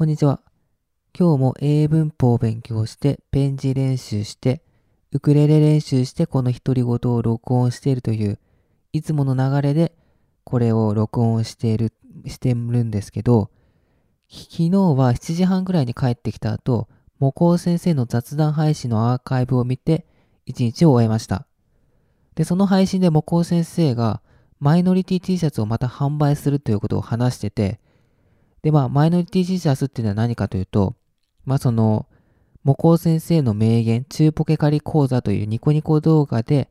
こんにちは。今日も英文法を勉強して、ペン字練習して、ウクレレ練習してこの独り言を録音しているという、いつもの流れでこれを録音している、してるんですけど、昨日は7時半ぐらいに帰ってきた後、模倣先生の雑談配信のアーカイブを見て、一日を終えました。で、その配信で模倣先生が、マイノリティ T シャツをまた販売するということを話してて、で、まあ、マイノリティ T シャツっていうのは何かというと、まあ、その、模倣先生の名言、中ポケカリ講座というニコニコ動画で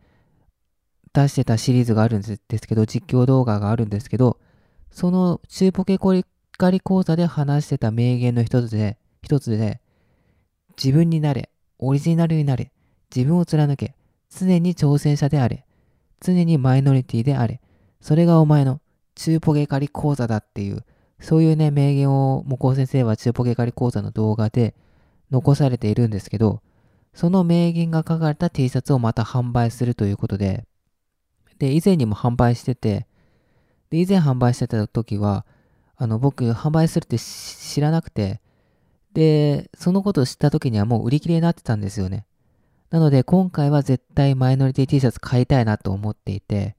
出してたシリーズがあるんですけど、実況動画があるんですけど、その中ポケカリ講座で話してた名言の一つで、一つで、自分になれ、オリジナルになれ、自分を貫け、常に挑戦者であれ、常にマイノリティであれ、それがお前の中ポケカリ講座だっていうそういうね、名言を、もこう先生は中ポケカリ講座の動画で残されているんですけど、その名言が書かれた T シャツをまた販売するということで、で、以前にも販売してて、で、以前販売してた時は、あの、僕、販売するって知らなくて、で、そのことを知った時にはもう売り切れになってたんですよね。なので、今回は絶対マイノリティ T シャツ買いたいなと思っていて、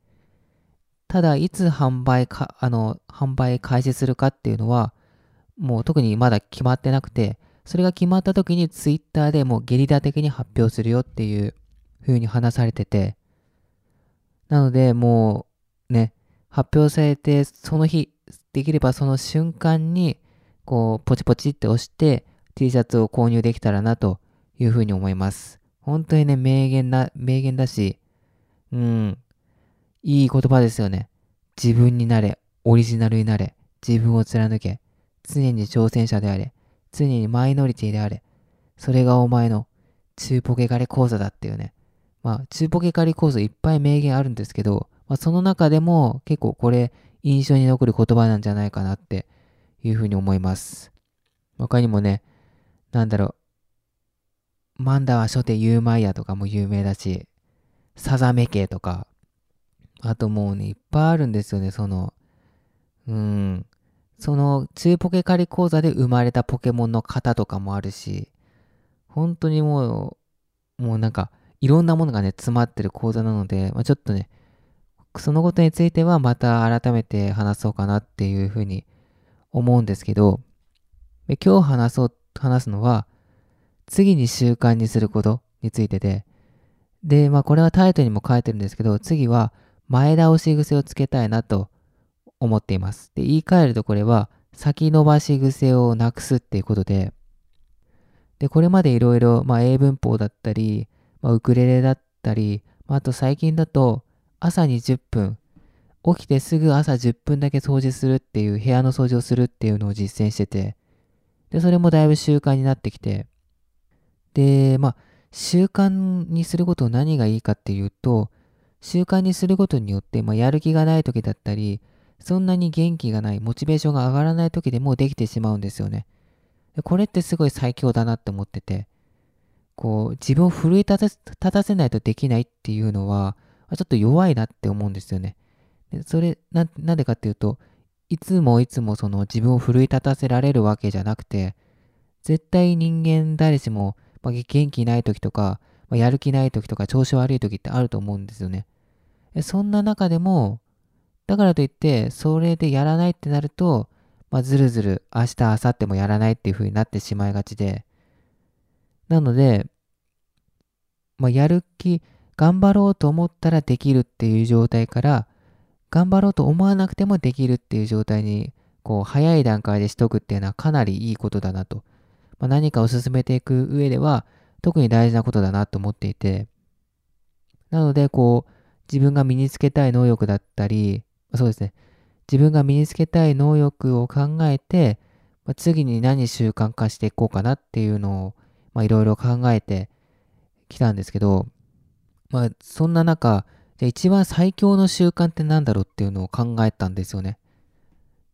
ただ、いつ販売か、あの、販売開始するかっていうのは、もう特にまだ決まってなくて、それが決まった時に Twitter でもうゲリラ的に発表するよっていう風に話されてて、なのでもうね、発表されて、その日、できればその瞬間に、こう、ポチポチって押して T シャツを購入できたらなというふうに思います。本当にね、名言な、名言だし、うん、いい言葉ですよね。自分になれ、オリジナルになれ、自分を貫け、常に挑戦者であれ、常にマイノリティであれ、それがお前の中ポケカレ講座だっていうね。まあ、中ポケカレ講座いっぱい名言あるんですけど、まあ、その中でも結構これ印象に残る言葉なんじゃないかなっていうふうに思います。他にもね、なんだろう、マンダは初手ユーマイヤとかも有名だし、サザメ系とか、あともうね、いっぱいあるんですよね、その、うん。その、中ポケカリ講座で生まれたポケモンの型とかもあるし、本当にもう、もうなんか、いろんなものがね、詰まってる講座なので、まあ、ちょっとね、そのことについてはまた改めて話そうかなっていうふうに思うんですけど、今日話そう、話すのは、次に習慣にすることについてで、で、まあこれはタイトルにも書いてるんですけど、次は前倒し癖をつけたいなと思っています。で、言い換えるとこれは先延ばし癖をなくすっていうことで、で、これまでいろいろ、まあ、英文法だったり、まあ、ウクレレだったり、まあ、あと最近だと朝に10分、起きてすぐ朝10分だけ掃除するっていう、部屋の掃除をするっていうのを実践してて、で、それもだいぶ習慣になってきて、で、まあ、習慣にすること何がいいかっていうと、習慣にすることによって、まあ、やる気がない時だったり、そんなに元気がない、モチベーションが上がらない時でもできてしまうんですよね。これってすごい最強だなって思ってて、こう、自分を奮い立たせないとできないっていうのは、ちょっと弱いなって思うんですよね。それな、なんでかっていうと、いつもいつもその自分を奮い立たせられるわけじゃなくて、絶対人間誰しも、まあ、元気ない時とか、まあ、やる気ない時とか調子悪い時ってあると思うんですよね。そんな中でも、だからといって、それでやらないってなると、まあ、ずるずる明日、明後日もやらないっていう風になってしまいがちで、なので、まあ、やる気、頑張ろうと思ったらできるっていう状態から、頑張ろうと思わなくてもできるっていう状態に、こう、早い段階でしとくっていうのはかなりいいことだなと。まあ、何かを進めていく上では、特に大事なことだなと思っていて、なので、こう、自分が身につけたい能力だったり、そうですね、自分が身につけたい能力を考えて、ま、次に何習慣化していこうかなっていうのを、まあ、いろいろ考えてきたんですけど、まあ、そんな中、じゃ一番最強の習慣って何だろうっていうのを考えたんですよね。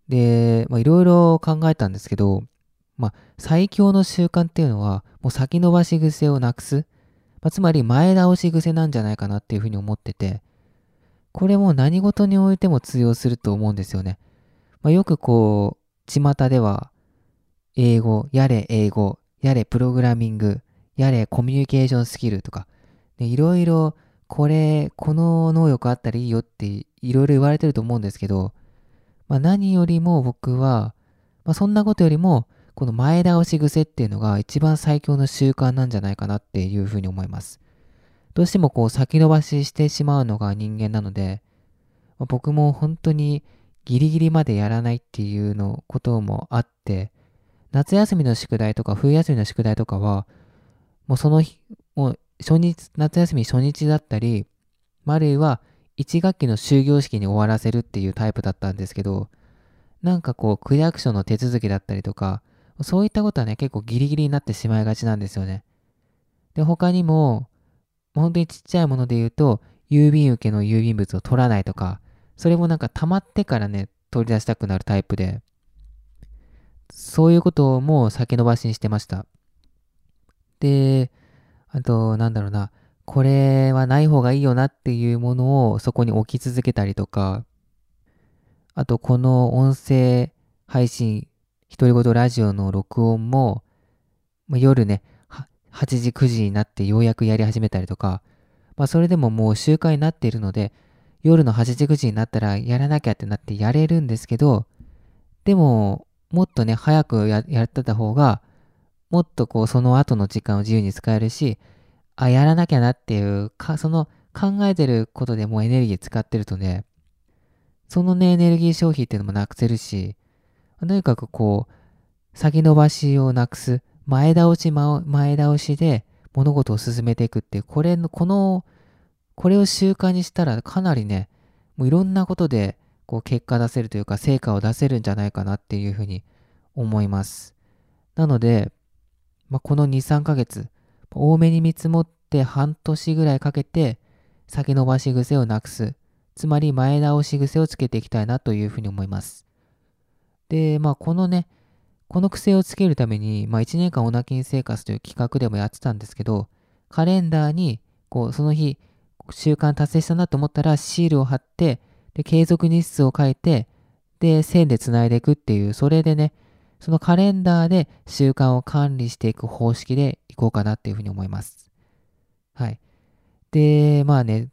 で、まあ、いろいろ考えたんですけど、まあ、最強の習慣っていうのは、もう先延ばし癖をなくす。まあ、つまり前倒し癖なんじゃないかなっていうふうに思ってて、これも何事においても通用すると思うんですよね。まあ、よくこう、巷では、英語、やれ英語、やれプログラミング、やれコミュニケーションスキルとか、いろいろこれ、この能力あったらいいよっていろいろ言われてると思うんですけど、まあ、何よりも僕は、まあ、そんなことよりも、この前倒し癖っていうのが一番最強の習慣なんじゃないかなっていうふうに思います。どうしてもこう先延ばししてしまうのが人間なので、まあ、僕も本当にギリギリまでやらないっていうのこともあって、夏休みの宿題とか冬休みの宿題とかは、もうその日、もう初日、夏休み初日だったり、あるいは1学期の終業式に終わらせるっていうタイプだったんですけど、なんかこう、区役所の手続きだったりとか、そういったことはね、結構ギリギリになってしまいがちなんですよね。で、他にも、本当にちっちゃいもので言うと、郵便受けの郵便物を取らないとか、それもなんか溜まってからね、取り出したくなるタイプで、そういうこともう先延ばしにしてました。で、あと、なんだろうな、これはない方がいいよなっていうものをそこに置き続けたりとか、あと、この音声配信、独り言ラジオの録音も、まあ、夜ね、8時、9時になってようやくやり始めたりとか、まあ、それでももう習慣になっているので、夜の8時、9時になったらやらなきゃってなってやれるんですけど、でも、もっとね、早くややってた方が、もっとこう、その後の時間を自由に使えるし、あ、やらなきゃなっていう、か、その考えてることでもうエネルギー使ってるとね、そのね、エネルギー消費っていうのもなくせるし、とにかくこう、先延ばしをなくす、前倒し、前倒しで物事を進めていくっていう、これの、この、これを習慣にしたらかなりね、もういろんなことで、こう、結果出せるというか、成果を出せるんじゃないかなっていうふうに思います。なので、まあ、この2、3ヶ月、多めに見積もって半年ぐらいかけて先延ばし癖をなくす。つまり前倒し癖をつけていきたいなというふうに思います。で、まあこのね、この癖をつけるために、まあ1年間オナキン生活という企画でもやってたんですけど、カレンダーに、こう、その日、習慣達成したなと思ったらシールを貼って、で、継続日数を書いて、で、線で繋いでいくっていう、それでね、そのカレンダーで習慣を管理していく方式でいこうかなっていうふうに思います。はい。で、まあね、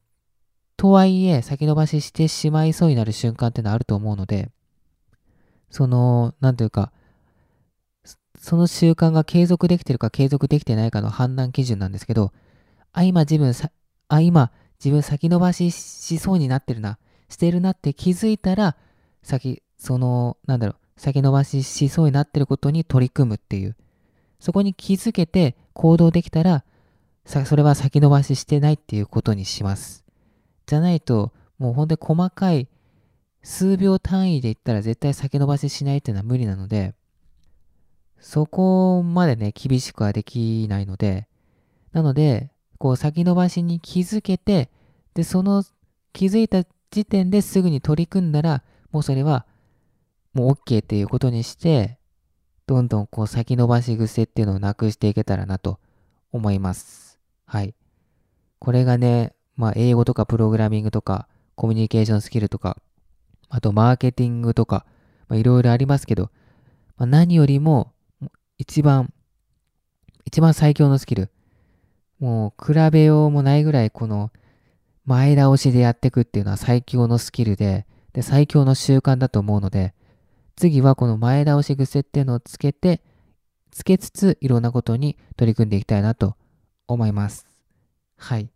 とはいえ先延ばししてしまいそうになる瞬間ってのはあると思うので、その、なんというか、その習慣が継続できてるか継続できてないかの判断基準なんですけど、あ、今自分さ、あ、今自分先延ばししそうになってるな、してるなって気づいたら、先、その、なんだろう、先延ばししそうになってることに取り組むっていう。そこに気づけて行動できたら、それは先延ばししてないっていうことにします。じゃないと、もうほんとに細かい数秒単位で言ったら絶対先延ばししないっていうのは無理なので、そこまでね、厳しくはできないので、なので、こう先延ばしに気づけて、で、その気づいた時点ですぐに取り組んだら、もうそれはもう OK っていうことにして、どんどんこう先延ばし癖っていうのをなくしていけたらなと思います。はい。これがね、まあ英語とかプログラミングとかコミュニケーションスキルとか、あとマーケティングとか、いろいろありますけど、まあ、何よりも一番、一番最強のスキル。もう比べようもないぐらいこの前倒しでやっていくっていうのは最強のスキルで、で、最強の習慣だと思うので、次はこの前倒し癖っていうのをつけて、つけつついろんなことに取り組んでいきたいなと思います。はい。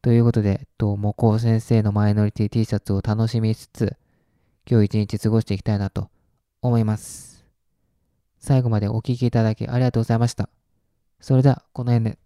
ということで、と、もこう先生のマイノリティ T シャツを楽しみつつ、今日一日過ごしていきたいなと思います。最後までお聴きいただきありがとうございました。それでは、この辺で。